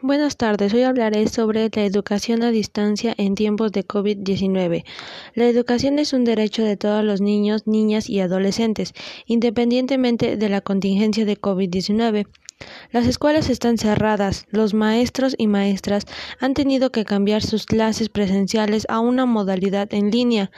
Buenas tardes, hoy hablaré sobre la educación a distancia en tiempos de COVID-19. La educación es un derecho de todos los niños, niñas y adolescentes, independientemente de la contingencia de COVID-19. Las escuelas están cerradas, los maestros y maestras han tenido que cambiar sus clases presenciales a una modalidad en línea,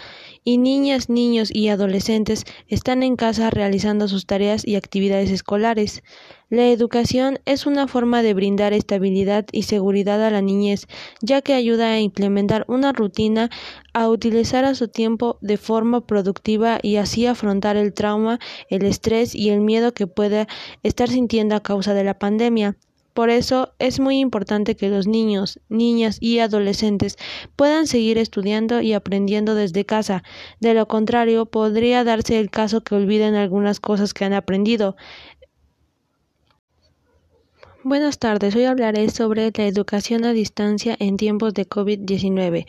y niñas, niños y adolescentes están en casa realizando sus tareas y actividades escolares. La educación es una forma de brindar estabilidad y seguridad a la niñez, ya que ayuda a implementar una rutina, a utilizar a su tiempo de forma productiva y así afrontar el trauma, el estrés y el miedo que pueda estar sintiendo a causa de la pandemia. Por eso es muy importante que los niños, niñas y adolescentes puedan seguir estudiando y aprendiendo desde casa. De lo contrario, podría darse el caso que olviden algunas cosas que han aprendido. Buenas tardes, hoy hablaré sobre la educación a distancia en tiempos de COVID-19.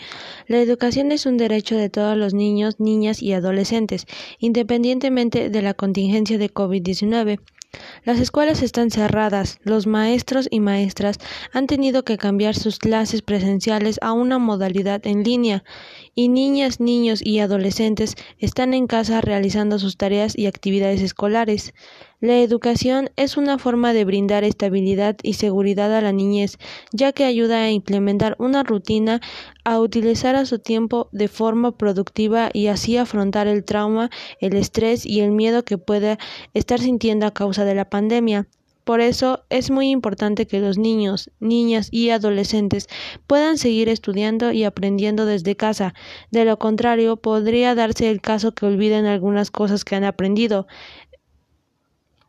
La educación es un derecho de todos los niños, niñas y adolescentes, independientemente de la contingencia de COVID-19. Las escuelas están cerradas, los maestros y maestras han tenido que cambiar sus clases presenciales a una modalidad en línea, y niñas, niños y adolescentes están en casa realizando sus tareas y actividades escolares. La educación es una forma de brindar estabilidad y seguridad a la niñez, ya que ayuda a implementar una rutina, a utilizar a su tiempo de forma productiva y así afrontar el trauma, el estrés y el miedo que pueda estar sintiendo a causa de la pandemia. Por eso es muy importante que los niños, niñas y adolescentes puedan seguir estudiando y aprendiendo desde casa. De lo contrario, podría darse el caso que olviden algunas cosas que han aprendido.